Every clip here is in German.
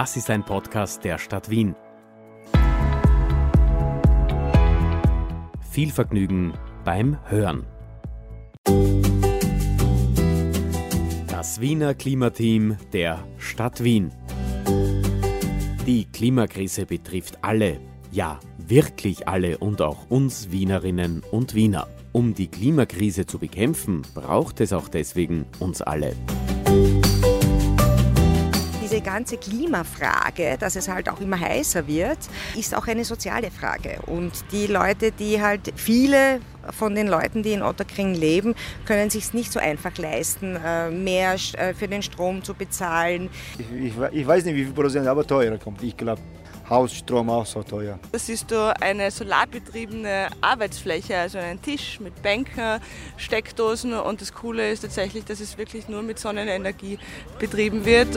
Das ist ein Podcast der Stadt Wien. Viel Vergnügen beim Hören. Das Wiener Klimateam der Stadt Wien. Die Klimakrise betrifft alle, ja wirklich alle und auch uns Wienerinnen und Wiener. Um die Klimakrise zu bekämpfen, braucht es auch deswegen uns alle diese ganze Klimafrage, dass es halt auch immer heißer wird, ist auch eine soziale Frage. Und die Leute, die halt viele von den Leuten, die in Otterkring leben, können sich nicht so einfach leisten, äh, mehr äh, für den Strom zu bezahlen. Ich, ich, ich weiß nicht, wie viel Prozent aber teurer kommt. Ich glaube, Hausstrom auch so teuer. Das ist da eine solarbetriebene Arbeitsfläche, also ein Tisch mit Bänken, Steckdosen und das Coole ist tatsächlich, dass es wirklich nur mit Sonnenenergie betrieben wird.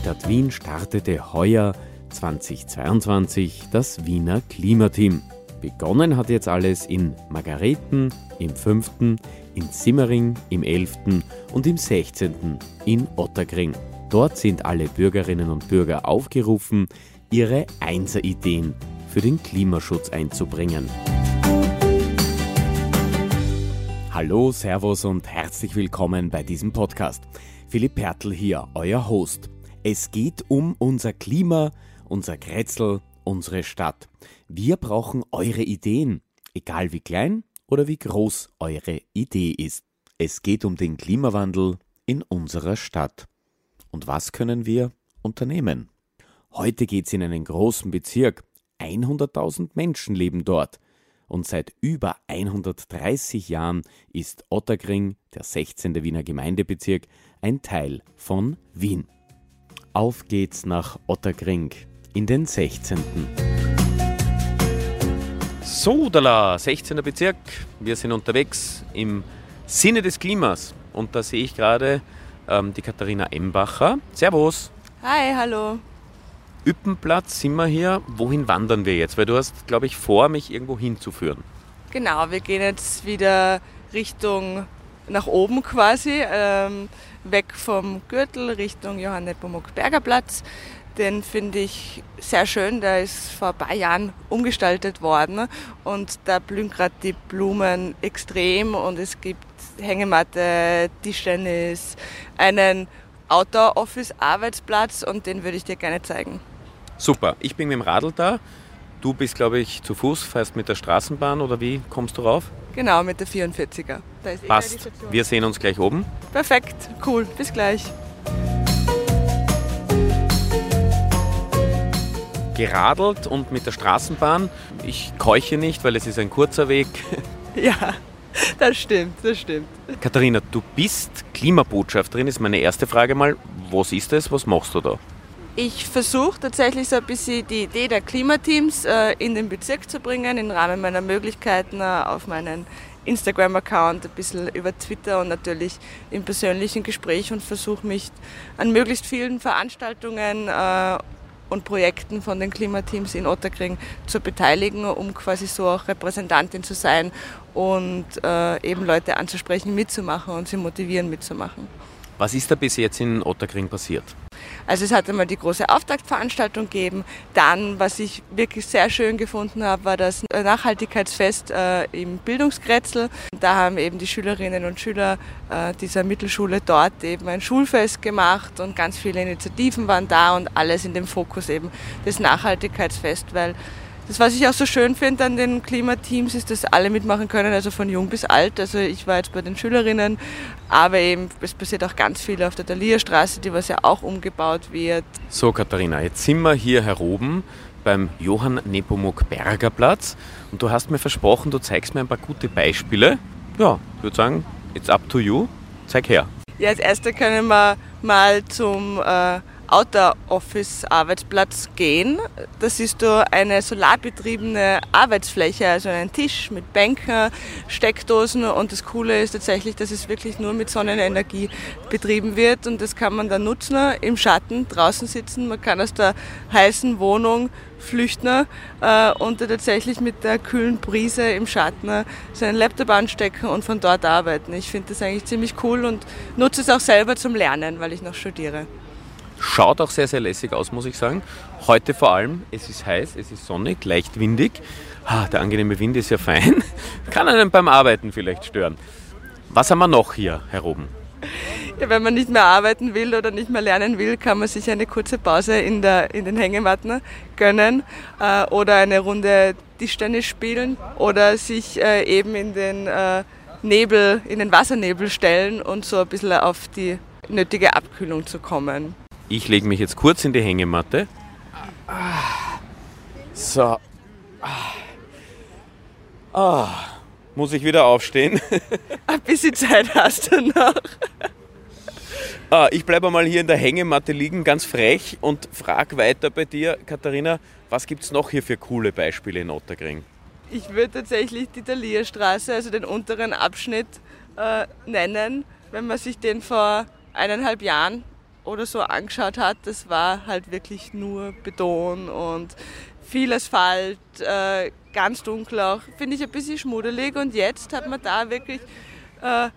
Stadt Wien startete heuer 2022 das Wiener Klimateam. Begonnen hat jetzt alles in Margareten im 5., in Simmering im 11. und im 16. in Otterkring. Dort sind alle Bürgerinnen und Bürger aufgerufen, ihre Einser-Ideen für den Klimaschutz einzubringen. Hallo, Servus und herzlich willkommen bei diesem Podcast. Philipp Pertl hier, euer Host. Es geht um unser Klima, unser Kretzel, unsere Stadt. Wir brauchen eure Ideen, egal wie klein oder wie groß eure Idee ist. Es geht um den Klimawandel in unserer Stadt. Und was können wir unternehmen? Heute geht es in einen großen Bezirk. 100.000 Menschen leben dort. Und seit über 130 Jahren ist Otterkring, der 16. Wiener Gemeindebezirk, ein Teil von Wien. Auf geht's nach Otterkring in den 16. Sodala, 16. Bezirk. Wir sind unterwegs im Sinne des Klimas. Und da sehe ich gerade ähm, die Katharina Embacher. Servus. Hi, hallo. Üppenplatz sind wir hier. Wohin wandern wir jetzt? Weil du hast, glaube ich, vor, mich irgendwo hinzuführen. Genau, wir gehen jetzt wieder Richtung nach oben quasi. Ähm, weg vom Gürtel Richtung Johann Nepomuk Berger Platz. Den finde ich sehr schön. Der ist vor ein paar Jahren umgestaltet worden und da blühen gerade die Blumen extrem und es gibt Hängematte, Tischtennis, einen Outdoor-Office-Arbeitsplatz und den würde ich dir gerne zeigen. Super, ich bin mit dem Radl da. Du bist, glaube ich, zu Fuß, fährst mit der Straßenbahn oder wie kommst du rauf? Genau, mit der 44er. Da ist eh Passt. Wir sehen uns gleich oben. Perfekt, cool. Bis gleich. Geradelt und mit der Straßenbahn. Ich keuche nicht, weil es ist ein kurzer Weg. Ja, das stimmt, das stimmt. Katharina, du bist Klimabotschafterin, ist meine erste Frage mal. Was ist das? Was machst du da? Ich versuche tatsächlich so ein bisschen die Idee der Klimateams äh, in den Bezirk zu bringen, im Rahmen meiner Möglichkeiten äh, auf meinen Instagram-Account, ein bisschen über Twitter und natürlich im persönlichen Gespräch und versuche mich an möglichst vielen Veranstaltungen äh, und Projekten von den Klimateams in Otterkring zu beteiligen, um quasi so auch Repräsentantin zu sein und eben Leute anzusprechen, mitzumachen und sie motivieren, mitzumachen. Was ist da bis jetzt in Otterkring passiert? Also es hat einmal die große Auftaktveranstaltung gegeben. Dann, was ich wirklich sehr schön gefunden habe, war das Nachhaltigkeitsfest äh, im Bildungskretzel. Da haben eben die Schülerinnen und Schüler äh, dieser Mittelschule dort eben ein Schulfest gemacht und ganz viele Initiativen waren da und alles in dem Fokus eben des Nachhaltigkeitsfest, weil das, was ich auch so schön finde an den Klimateams, ist, dass alle mitmachen können, also von jung bis alt. Also ich war jetzt bei den Schülerinnen, aber eben es passiert auch ganz viel auf der Dalia-Straße, die was ja auch umgebaut wird. So Katharina, jetzt sind wir hier heroben beim Johann Nepomuk Berger Platz und du hast mir versprochen, du zeigst mir ein paar gute Beispiele. Ja, ich würde sagen, it's up to you. Zeig her. Ja, als erstes können wir mal zum äh, Outdoor-Office-Arbeitsplatz gehen. Das ist da eine solarbetriebene Arbeitsfläche, also ein Tisch mit Bänken, Steckdosen und das Coole ist tatsächlich, dass es wirklich nur mit Sonnenenergie betrieben wird und das kann man dann nutzen, im Schatten draußen sitzen. Man kann aus der heißen Wohnung flüchten äh, und tatsächlich mit der kühlen Brise im Schatten seinen Laptop anstecken und von dort arbeiten. Ich finde das eigentlich ziemlich cool und nutze es auch selber zum Lernen, weil ich noch studiere. Schaut auch sehr, sehr lässig aus, muss ich sagen. Heute vor allem, es ist heiß, es ist sonnig, leicht windig. Ah, der angenehme Wind ist ja fein. Kann einen beim Arbeiten vielleicht stören. Was haben wir noch hier heroben? Ja, wenn man nicht mehr arbeiten will oder nicht mehr lernen will, kann man sich eine kurze Pause in, der, in den Hängematten gönnen äh, oder eine Runde Tischtennis spielen oder sich äh, eben in den äh, Nebel, in den Wassernebel stellen und so ein bisschen auf die nötige Abkühlung zu kommen. Ich lege mich jetzt kurz in die Hängematte. So. Ah. Muss ich wieder aufstehen? Ein bisschen Zeit hast du noch. Ah, ich bleibe mal hier in der Hängematte liegen, ganz frech und frage weiter bei dir, Katharina, was gibt es noch hier für coole Beispiele in Otterkring? Ich würde tatsächlich die Thalia-Straße, also den unteren Abschnitt, äh, nennen. Wenn man sich den vor eineinhalb Jahren oder so angeschaut hat, das war halt wirklich nur Beton und viel Asphalt, äh, ganz dunkel auch. Finde ich ein bisschen schmuddelig und jetzt hat man da wirklich äh,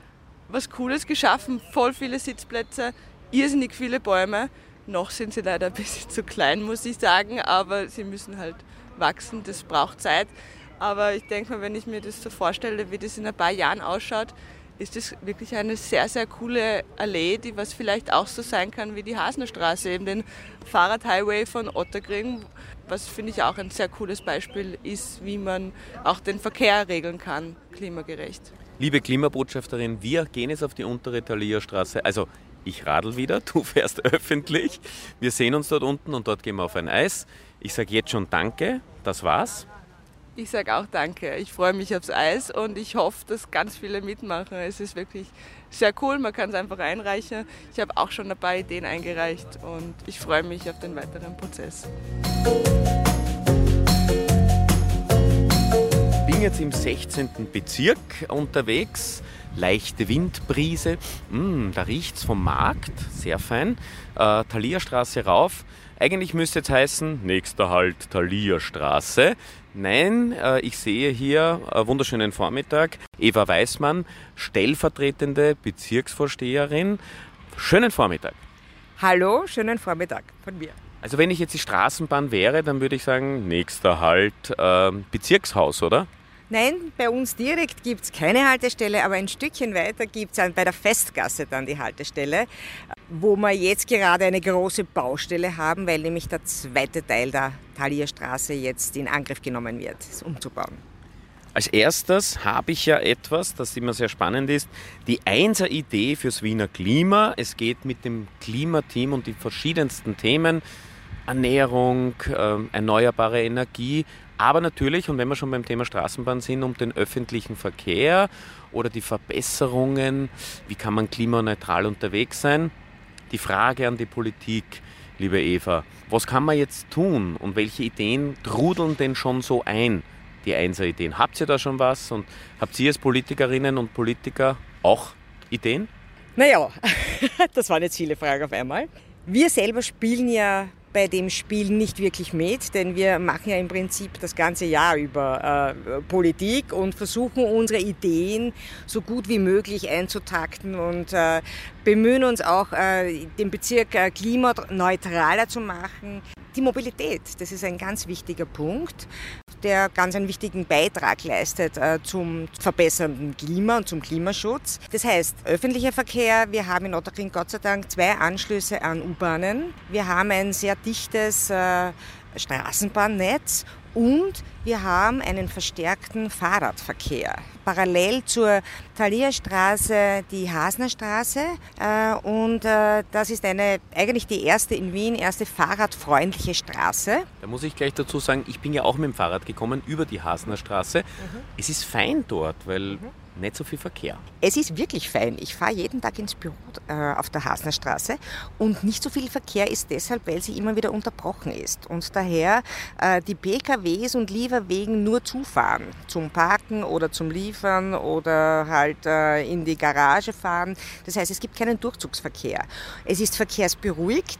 was Cooles geschaffen. Voll viele Sitzplätze, irrsinnig viele Bäume. Noch sind sie leider ein bisschen zu klein, muss ich sagen, aber sie müssen halt wachsen, das braucht Zeit. Aber ich denke mal, wenn ich mir das so vorstelle, wie das in ein paar Jahren ausschaut, ist das wirklich eine sehr, sehr coole Allee, die was vielleicht auch so sein kann wie die Hasnerstraße, eben den Fahrradhighway von Otterkring, was finde ich auch ein sehr cooles Beispiel ist, wie man auch den Verkehr regeln kann, klimagerecht. Liebe Klimabotschafterin, wir gehen jetzt auf die untere Thalia-Straße. Also ich radel wieder, du fährst öffentlich. Wir sehen uns dort unten und dort gehen wir auf ein Eis. Ich sage jetzt schon Danke, das war's. Ich sage auch danke. Ich freue mich aufs Eis und ich hoffe, dass ganz viele mitmachen. Es ist wirklich sehr cool, man kann es einfach einreichen. Ich habe auch schon ein paar Ideen eingereicht und ich freue mich auf den weiteren Prozess. Ich bin jetzt im 16. Bezirk unterwegs. Leichte Windbrise. Mm, da riecht es vom Markt. Sehr fein. Äh, Thalia-Straße rauf. Eigentlich müsste es heißen, nächster Halt Thalia-Straße. Nein, äh, ich sehe hier einen wunderschönen Vormittag. Eva Weißmann, stellvertretende Bezirksvorsteherin. Schönen Vormittag. Hallo, schönen Vormittag von mir. Also wenn ich jetzt die Straßenbahn wäre, dann würde ich sagen, nächster Halt äh, Bezirkshaus, oder? Nein, bei uns direkt gibt es keine Haltestelle, aber ein Stückchen weiter gibt es bei der Festgasse dann die Haltestelle, wo wir jetzt gerade eine große Baustelle haben, weil nämlich der zweite Teil der Thalierstraße jetzt in Angriff genommen wird, es umzubauen. Als erstes habe ich ja etwas, das immer sehr spannend ist, die Einser-Idee fürs Wiener Klima. Es geht mit dem Klimateam und die verschiedensten Themen, Ernährung, äh, erneuerbare Energie, aber natürlich, und wenn wir schon beim Thema Straßenbahn sind, um den öffentlichen Verkehr oder die Verbesserungen, wie kann man klimaneutral unterwegs sein? Die Frage an die Politik, liebe Eva, was kann man jetzt tun und welche Ideen trudeln denn schon so ein, die Einser-Ideen? Habt ihr da schon was und habt ihr als Politikerinnen und Politiker auch Ideen? Naja, das waren jetzt viele Fragen auf einmal. Wir selber spielen ja bei dem Spiel nicht wirklich mit, denn wir machen ja im Prinzip das ganze Jahr über äh, Politik und versuchen unsere Ideen so gut wie möglich einzutakten und äh, bemühen uns auch, äh, den Bezirk äh, klimaneutraler zu machen. Die Mobilität, das ist ein ganz wichtiger Punkt der ganz einen wichtigen Beitrag leistet äh, zum verbessernden Klima und zum Klimaschutz. Das heißt, öffentlicher Verkehr, wir haben in Otterkring Gott sei Dank zwei Anschlüsse an U-Bahnen. Wir haben ein sehr dichtes äh, Straßenbahnnetz und wir haben einen verstärkten Fahrradverkehr. Parallel zur Thalia-Straße die Hasnerstraße äh, und äh, das ist eine, eigentlich die erste in Wien, erste fahrradfreundliche Straße. Da muss ich gleich dazu sagen, ich bin ja auch mit dem Fahrrad gekommen über die Hasnerstraße. Mhm. Es ist fein dort, weil mhm nicht so viel Verkehr. Es ist wirklich fein. Ich fahre jeden Tag ins Büro äh, auf der Hasnerstraße und nicht so viel Verkehr ist deshalb, weil sie immer wieder unterbrochen ist und daher äh, die PKWs und Lieferwegen nur zufahren zum Parken oder zum Liefern oder halt äh, in die Garage fahren. Das heißt, es gibt keinen Durchzugsverkehr. Es ist verkehrsberuhigt.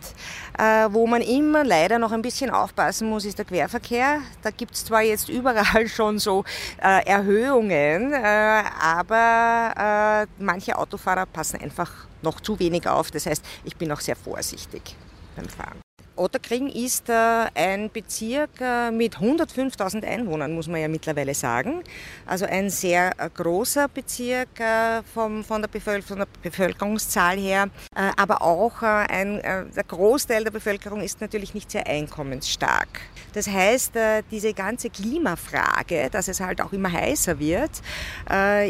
Äh, wo man immer leider noch ein bisschen aufpassen muss, ist der Querverkehr. Da gibt es zwar jetzt überall schon so äh, Erhöhungen, äh, aber äh, manche Autofahrer passen einfach noch zu wenig auf. Das heißt, ich bin auch sehr vorsichtig. beim Fahren. Otterkring ist äh, ein Bezirk äh, mit 105.000 Einwohnern, muss man ja mittlerweile sagen. Also ein sehr äh, großer Bezirk von, der von, der Bevölkerungszahl her. aber auch ein, der Großteil der Bevölkerung ist natürlich nicht sehr einkommensstark. Das heißt, diese ganze Klimafrage, dass es halt auch immer heißer wird,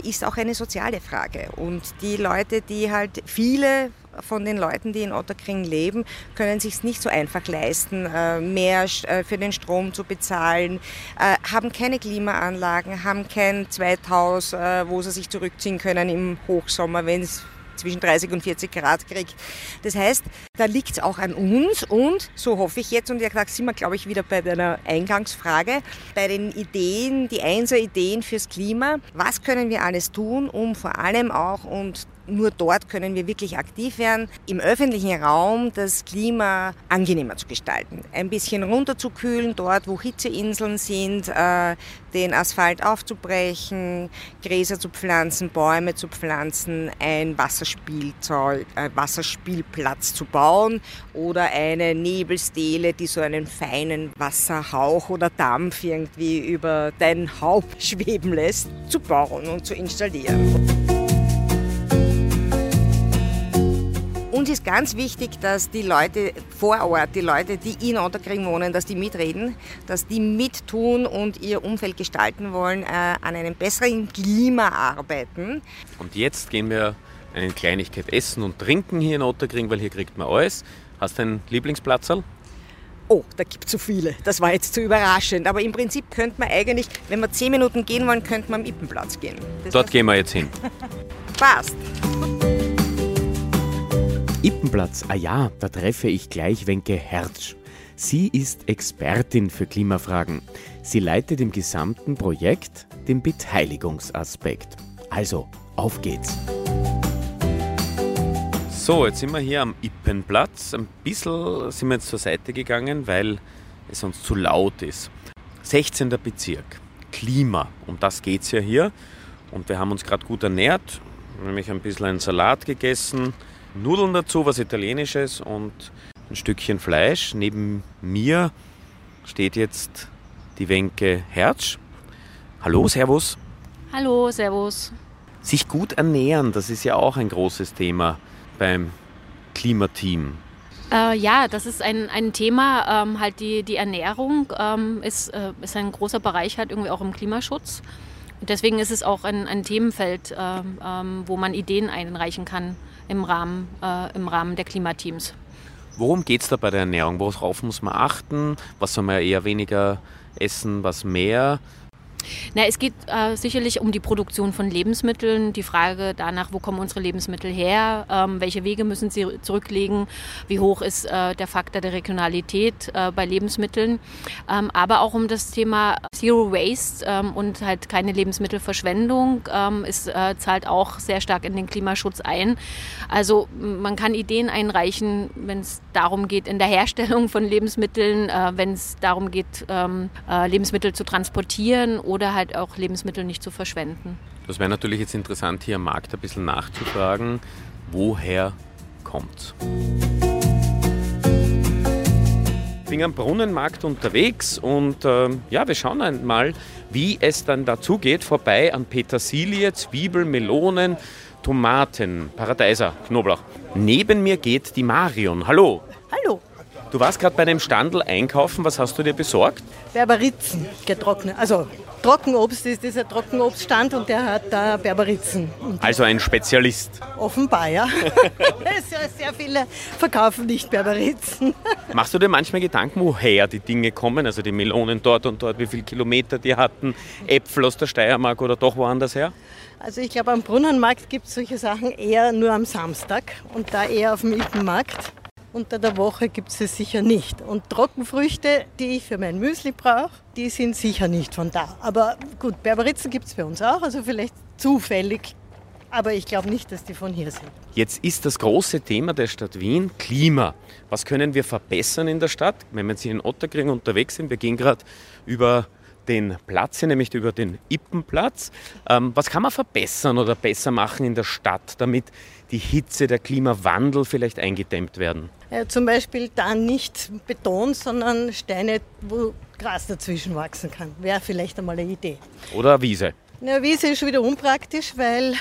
ist auch eine soziale Frage. Und die Leute, die halt viele von den Leuten, die in Otterkring leben, können sich nicht so einfach leisten, äh, mehr äh, für den Strom zu bezahlen, äh, haben keine Klimaanlagen, haben kein Zweithaus, wo sie sich zurückziehen können im Hochsommer, wenn es zwischen 30 und 40 Grad kriegt. Das heißt, da liegt es auch an uns und, so hoffe ich jetzt, und ja, da sind wir, glaube ich, wieder bei deiner Eingangsfrage, bei den Ideen, die Einser-Ideen fürs Klima. Was können wir alles tun, um vor allem auch, und nur dort können wir wirklich aktiv werden, im öffentlichen Raum das Klima angenehmer zu gestalten. Ein bisschen runterzukühlen, dort wo Hitzeinseln sind, äh, den Asphalt aufzubrechen, Gräser zu pflanzen, Bäume zu pflanzen, ein Wasserspielzeug, äh, Wasserspielplatz zu bauen oder eine Nebelstele, die so einen feinen Wasserhauch oder Dampf irgendwie über dein Haupt schweben lässt, zu bauen und zu installieren. Uns ist ganz wichtig, dass die Leute vor Ort, die Leute, die in Otterkring wohnen, dass die mitreden, dass die mittun und ihr Umfeld gestalten wollen, äh, an einem besseren Klima arbeiten. Und jetzt gehen wir eine Kleinigkeit essen und trinken hier in Otterkring, weil hier kriegt man alles. Hast du einen Lieblingsplatzerl? Oh, da gibt es so viele. Das war jetzt zu überraschend. Aber im Prinzip könnte man eigentlich, wenn wir zehn Minuten gehen wollen, könnte man am Ippenplatz gehen. Das Dort gehen wir jetzt hin. Passt. Ippenplatz, ah ja, da treffe ich gleich Wenke Hertsch. Sie ist Expertin für Klimafragen. Sie leitet im gesamten Projekt den Beteiligungsaspekt. Also, auf geht's. So, jetzt sind wir hier am Ippenplatz. Ein bisschen sind wir jetzt zur Seite gegangen, weil es uns zu laut ist. 16. Bezirk, Klima, um das geht es ja hier. Und wir haben uns gerade gut ernährt, nämlich ein bisschen einen Salat gegessen, Nudeln dazu, was Italienisches und ein Stückchen Fleisch. Neben mir steht jetzt die Wenke Herz. Hallo, Servus. Hallo, Servus. Sich gut ernähren, das ist ja auch ein großes Thema beim Klimateam. Äh, ja, das ist ein, ein Thema. Ähm, halt die, die Ernährung ähm, ist, äh, ist ein großer Bereich halt irgendwie auch im Klimaschutz. deswegen ist es auch ein, ein Themenfeld, äh, ähm, wo man Ideen einreichen kann im Rahmen, äh, im Rahmen der Klimateams. Worum geht es da bei der Ernährung? Worauf muss man achten? Was soll man eher weniger essen, was mehr? Na, es geht äh, sicherlich um die Produktion von Lebensmitteln, die Frage danach, wo kommen unsere Lebensmittel her, ähm, welche Wege müssen sie zurücklegen, wie hoch ist äh, der Faktor der Regionalität äh, bei Lebensmitteln, ähm, aber auch um das Thema Zero Waste ähm, und halt keine Lebensmittelverschwendung. Ähm, es äh, zahlt auch sehr stark in den Klimaschutz ein. Also man kann Ideen einreichen, wenn es darum geht, in der Herstellung von Lebensmitteln, äh, wenn es darum geht, ähm, äh, Lebensmittel zu transportieren oder halt auch Lebensmittel nicht zu verschwenden. Das wäre natürlich jetzt interessant, hier am Markt ein bisschen nachzufragen, woher kommt Ich bin am Brunnenmarkt unterwegs und äh, ja, wir schauen einmal, wie es dann dazu geht, vorbei an Petersilie, Zwiebel, Melonen, Tomaten, Paradeiser, Knoblauch. Neben mir geht die Marion. Hallo. Hallo. Du warst gerade bei dem Standel einkaufen. Was hast du dir besorgt? Berberitzen getrocknet. Also Trockenobst ist dieser Trockenobststand und der hat da Berberitzen. Also ein Spezialist. Offenbar, ja. sehr, sehr viele verkaufen nicht Berberitzen. Machst du dir manchmal Gedanken, woher die Dinge kommen? Also die Melonen dort und dort, wie viele Kilometer die hatten, Äpfel aus der Steiermark oder doch woanders her? Also ich glaube, am Brunnenmarkt gibt es solche Sachen eher nur am Samstag und da eher auf dem Ippenmarkt. Unter der Woche gibt es es sicher nicht. Und Trockenfrüchte, die ich für mein Müsli brauche, die sind sicher nicht von da. Aber gut, Berberitzen gibt es für uns auch, also vielleicht zufällig. Aber ich glaube nicht, dass die von hier sind. Jetzt ist das große Thema der Stadt Wien Klima. Was können wir verbessern in der Stadt? Wenn wir jetzt in Otterkring unterwegs sind, wir gehen gerade über den Platz hier, nämlich über den Ippenplatz. Ähm, was kann man verbessern oder besser machen in der Stadt, damit die Hitze, der Klimawandel vielleicht eingedämmt werden? Ja, zum Beispiel da nicht Beton, sondern Steine, wo Gras dazwischen wachsen kann. Wäre vielleicht einmal eine Idee. Oder Wiese? Na, Wiese ist schon wieder unpraktisch, weil,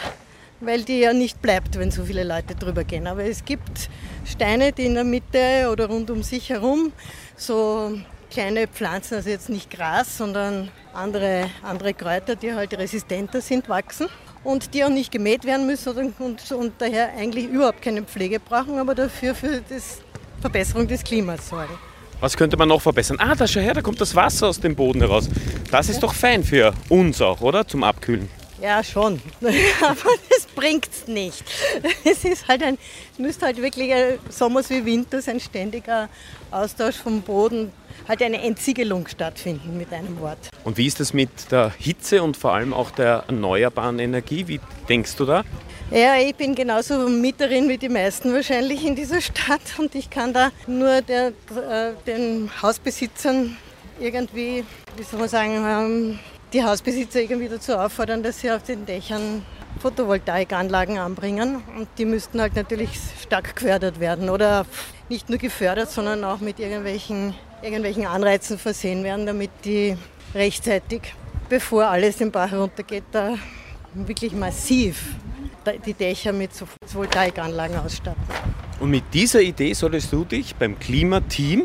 weil die ja nicht bleibt, wenn so viele Leute drüber gehen. Aber es gibt Steine, die in der Mitte oder rund um sich herum so kleine Pflanzen, also jetzt nicht Gras, sondern andere, andere Kräuter, die halt resistenter sind, wachsen und die auch nicht gemäht werden müssen und, und, und daher eigentlich überhaupt keine Pflege brauchen, aber dafür für die Verbesserung des Klimas sorgen. Was könnte man noch verbessern? Ah, da schau her, da kommt das Wasser aus dem Boden heraus. Das ist doch fein für uns auch, oder? Zum Abkühlen. Ja, schon. Aber das bringt es nicht. Es ist halt ein, es müsste halt wirklich äh, Sommers wie Winters ein ständiger Austausch vom Boden, halt eine Entsiegelung stattfinden mit einem Wort. Und wie ist es mit der Hitze und vor allem auch der erneuerbaren Energie? Wie denkst du da? Ja, ich bin genauso Mieterin wie die meisten wahrscheinlich in dieser Stadt und ich kann da nur der, äh, den Hausbesitzern irgendwie, wie soll man sagen, ähm, die Hausbesitzer irgendwie dazu auffordern, dass sie auf den Dächern Photovoltaikanlagen anbringen. Und die müssten halt natürlich stark gefördert werden oder nicht nur gefördert, sondern auch mit irgendwelchen, irgendwelchen Anreizen versehen werden, damit die rechtzeitig, bevor alles den Bach runtergeht, da wirklich massiv die Dächer mit Photovoltaikanlagen ausstatten. Und mit dieser Idee solltest du dich beim Klimateam,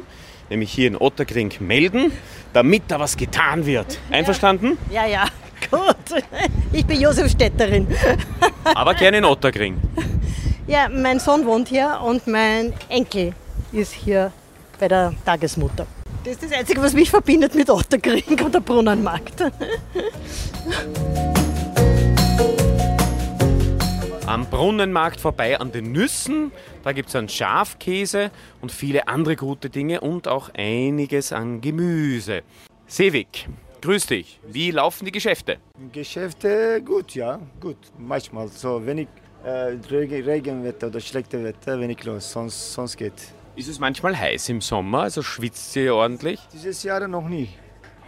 nämlich hier in Otterkring, melden, damit da was getan wird. Einverstanden? Ja, ja, gut. Ich bin Josef Städterin. Aber gerne in Otterkring. Ja, mein Sohn wohnt hier und mein Enkel ist hier bei der Tagesmutter. Das ist das Einzige, was mich verbindet mit Otterkring und der Brunnenmarkt. am Brunnenmarkt vorbei an den Nüssen. Da gibt es einen Schafkäse und viele andere gute Dinge und auch einiges an Gemüse. Sevik, grüß dich. Wie laufen die Geschäfte? Geschäfte gut, ja, gut. Manchmal so wenig äh, Regenwetter oder schlechte Wetter, wenig los, sonst, sonst geht. Ist es manchmal heiß im Sommer, also schwitzt ihr ordentlich? Dieses Jahr noch nie.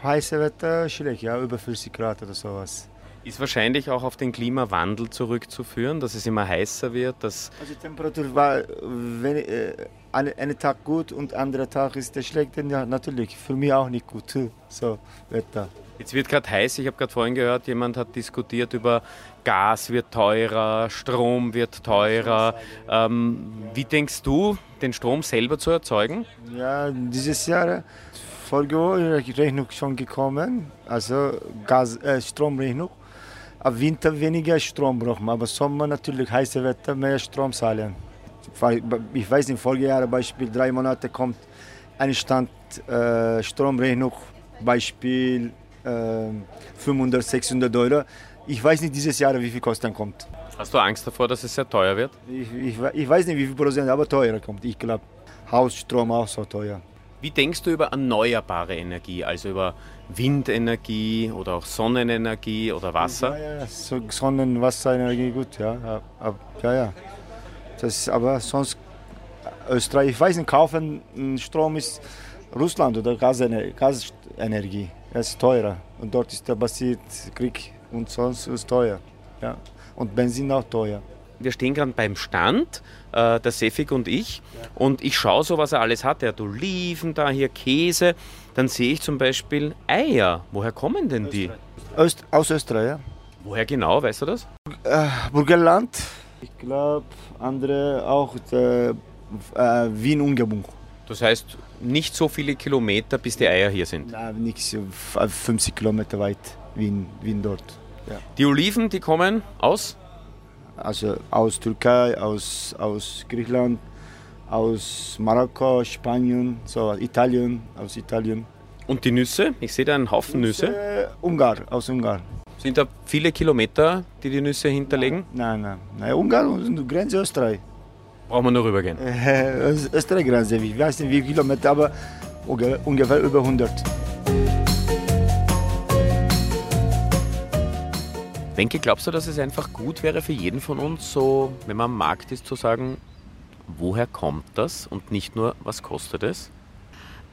Heiße Wetter schlecht, ja, über 40 Grad oder sowas. Ist wahrscheinlich auch auf den Klimawandel zurückzuführen, dass es immer heißer wird. Dass also die Temperatur war wenn, äh, einen Tag gut und anderer Tag ist der schlecht. Ja, natürlich, für mich auch nicht gut. So, Wetter. Jetzt wird gerade heiß. Ich habe gerade vorhin gehört, jemand hat diskutiert über Gas wird teurer, Strom wird teurer. Ähm, wie denkst du, den Strom selber zu erzeugen? Ja, dieses Jahr Folgerechnung schon gekommen, also Gas, äh, Stromrechnung. Ab Winter weniger Strom brauchen wir, aber Sommer natürlich heiße Wetter, mehr Strom zahlen. Ich weiß nicht, Folgejahr Beispiel drei Monate kommt ein Stand äh, Stromrechnung, Beispiel äh, 500, 600 Euro. Ich weiß nicht dieses Jahr, wie viel Kosten kommt. Hast du Angst davor, dass es sehr teuer wird? Ich, ich, ich weiß nicht, wie viel Prozent, aber teurer kommt. Ich glaube, Hausstrom auch so teuer. Wie denkst du über erneuerbare Energie, also über Windenergie oder auch Sonnenenergie oder Wasser? Ja, ja, so Sonnen, Wasserenergie, gut, ja. Ja, ja. Das, aber sonst, Österreich, ich weiß nicht, kaufen Strom ist Russland oder Gasenergie. Das ist teurer. Und dort ist der basiert Krieg und sonst ist es teuer. Ja. Und Benzin auch teuer wir stehen gerade beim Stand, äh, der Sefik und ich, und ich schaue so, was er alles hat. Er hat Oliven da, hier Käse. Dann sehe ich zum Beispiel Eier. Woher kommen denn die? Öst, aus Österreich, ja. Woher genau, weißt du das? Äh, Burgenland. Ich glaube, andere auch äh, äh, Wien-Umgebung. Das heißt, nicht so viele Kilometer, bis die Eier hier sind? Nein, nichts, 50 Kilometer weit Wien, Wien dort. Ja. Die Oliven, die kommen aus? also aus Türkei, aus, aus Griechenland, aus Marokko, Spanien, so Italien, aus Italien. Und die Nüsse? Ich sehe da einen Haufen Nüsse. Nüsse. Ungarn, aus Ungarn. Sind da viele Kilometer, die die Nüsse hinterlegen? Nein, nein. nein Ungarn und Grenze Österreich. Brauchen wir nur rübergehen? Äh, Österreich-Grenze, ich weiß nicht wie viele Kilometer, aber ungefähr über 100. Wenke, glaubst du, dass es einfach gut wäre für jeden von uns, so, wenn man am Markt ist, zu sagen, woher kommt das und nicht nur, was kostet es?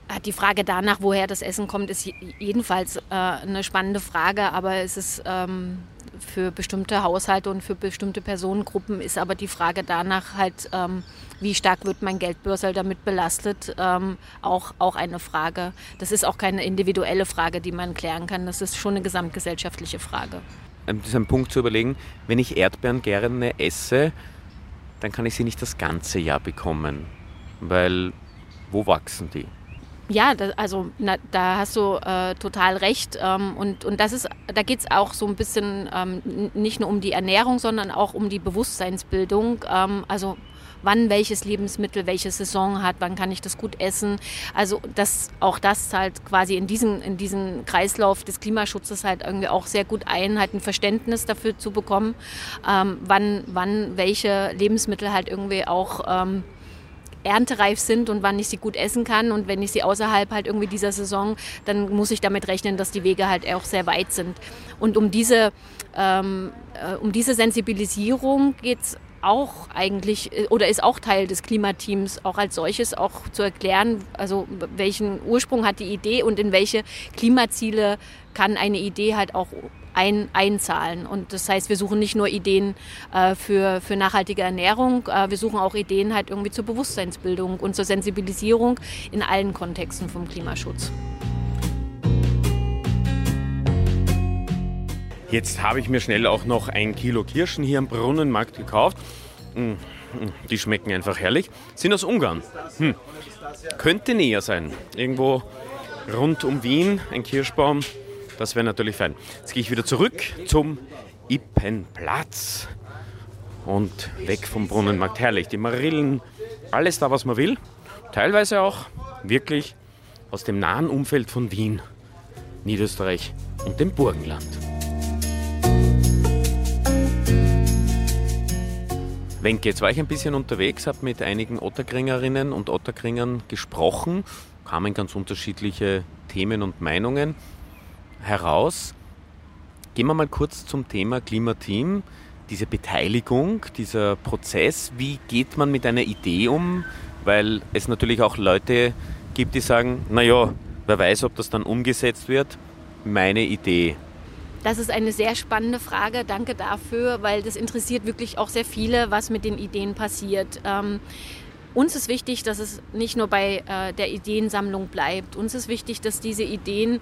Ah, die Frage danach, woher das Essen kommt, ist jedenfalls äh, eine spannende Frage, aber es ist ähm, für bestimmte Haushalte und für bestimmte Personengruppen ist aber die Frage danach halt, ähm, wie stark wird mein Geldbörsel damit belastet, ähm, auch, auch eine Frage. Das ist auch keine individuelle Frage, die man klären kann. Das ist schon eine gesamtgesellschaftliche Frage. Das ist ein Punkt zu überlegen, wenn ich Erdbeeren gerne esse, dann kann ich sie nicht das ganze Jahr bekommen, weil wo wachsen die? Ja, das, also na, da hast du äh, total recht. Ähm, und, und das ist, da geht es auch so ein bisschen ähm, nicht nur um die Ernährung, sondern auch um die Bewusstseinsbildung. Ähm, also wann welches Lebensmittel welche Saison hat, wann kann ich das gut essen. Also das, auch das zahlt quasi in diesen, in diesen Kreislauf des Klimaschutzes halt irgendwie auch sehr gut ein, halt ein Verständnis dafür zu bekommen, ähm, wann, wann welche Lebensmittel halt irgendwie auch ähm, erntereif sind und wann ich sie gut essen kann. Und wenn ich sie außerhalb halt irgendwie dieser Saison, dann muss ich damit rechnen, dass die Wege halt auch sehr weit sind. Und um diese, ähm, äh, um diese Sensibilisierung geht es auch eigentlich äh, oder ist auch Teil des Klimateams auch als solches auch zu erklären, also welchen Ursprung hat die Idee und in welche Klimaziele kann eine Idee halt auch ein, einzahlen. Und das heißt, wir suchen nicht nur Ideen äh, für, für nachhaltige Ernährung, äh, wir suchen auch Ideen halt irgendwie zur Bewusstseinsbildung und zur Sensibilisierung in allen Kontexten vom Klimaschutz. Jetzt habe ich mir schnell auch noch ein Kilo Kirschen hier am Brunnenmarkt gekauft. Mm, mm, die schmecken einfach herrlich. Sind aus Ungarn. Hm. Könnte näher sein. Irgendwo rund um Wien ein Kirschbaum. Das wäre natürlich fein. Jetzt gehe ich wieder zurück zum Ippenplatz. Und weg vom Brunnenmarkt. Herrlich. Die Marillen, alles da, was man will. Teilweise auch wirklich aus dem nahen Umfeld von Wien, Niederösterreich und dem Burgenland. Wenke, jetzt war ich ein bisschen unterwegs, habe mit einigen Otterkringerinnen und Otterkringern gesprochen, kamen ganz unterschiedliche Themen und Meinungen heraus. Gehen wir mal kurz zum Thema Klimateam, diese Beteiligung, dieser Prozess. Wie geht man mit einer Idee um? Weil es natürlich auch Leute gibt, die sagen, naja, wer weiß, ob das dann umgesetzt wird. Meine Idee. Das ist eine sehr spannende Frage. Danke dafür, weil das interessiert wirklich auch sehr viele, was mit den Ideen passiert. Ähm, uns ist wichtig, dass es nicht nur bei äh, der Ideensammlung bleibt. Uns ist wichtig, dass diese Ideen,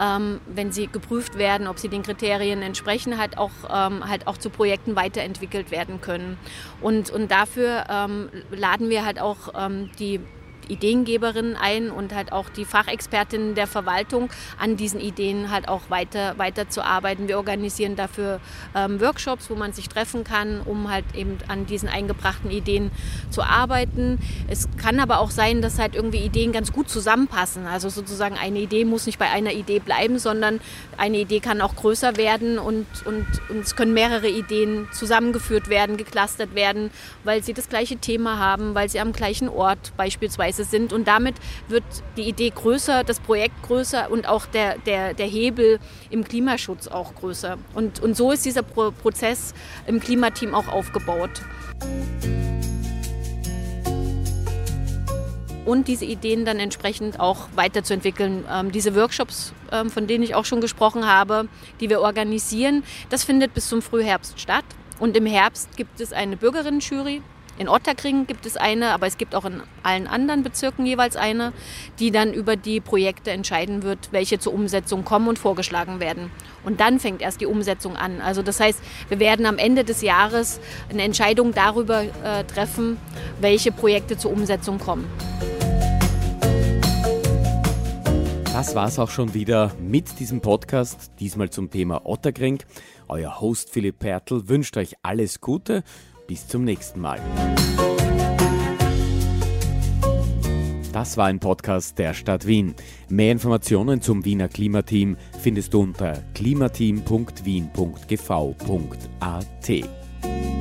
ähm, wenn sie geprüft werden, ob sie den Kriterien entsprechen, halt auch, ähm, halt auch zu Projekten weiterentwickelt werden können. Und, und dafür ähm, laden wir halt auch ähm, die Ideengeberinnen ein und halt auch die Fachexpertinnen der Verwaltung an diesen Ideen halt auch weiter, weiter zu arbeiten. Wir organisieren dafür ähm, Workshops, wo man sich treffen kann, um halt eben an diesen eingebrachten Ideen zu arbeiten. Es kann aber auch sein, dass halt irgendwie Ideen ganz gut zusammenpassen. Also sozusagen eine Idee muss nicht bei einer Idee bleiben, sondern eine Idee kann auch größer werden und, und, und es können mehrere Ideen zusammengeführt werden, geclustert werden, weil sie das gleiche Thema haben, weil sie am gleichen Ort beispielsweise Preise sind. Und damit wird die Idee größer, das Projekt größer und auch der, der, der Hebel im Klimaschutz auch größer. Und, und so ist dieser Pro Prozess im Klimateam auch aufgebaut. und diese Ideen dann entsprechend auch weiterzuentwickeln. Ähm, diese Workshops, ähm, von denen ich auch schon gesprochen habe, die wir organisieren, das findet bis zum Frühherbst statt. Und im Herbst gibt es eine Bürgerinnen-Jury, in Otterkring gibt es eine, aber es gibt auch in allen anderen Bezirken jeweils eine, die dann über die Projekte entscheiden wird, welche zur Umsetzung kommen und vorgeschlagen werden. Und dann fängt erst die Umsetzung an. Also das heißt, wir werden am Ende des Jahres eine Entscheidung darüber äh, treffen, welche Projekte zur Umsetzung kommen. Das war's auch schon wieder mit diesem Podcast, diesmal zum Thema Otterkring. Euer Host Philipp Pertl wünscht euch alles Gute bis zum nächsten Mal. Das war ein Podcast der Stadt Wien. Mehr Informationen zum Wiener Klimateam findest du unter klimateam.wien.gv.at.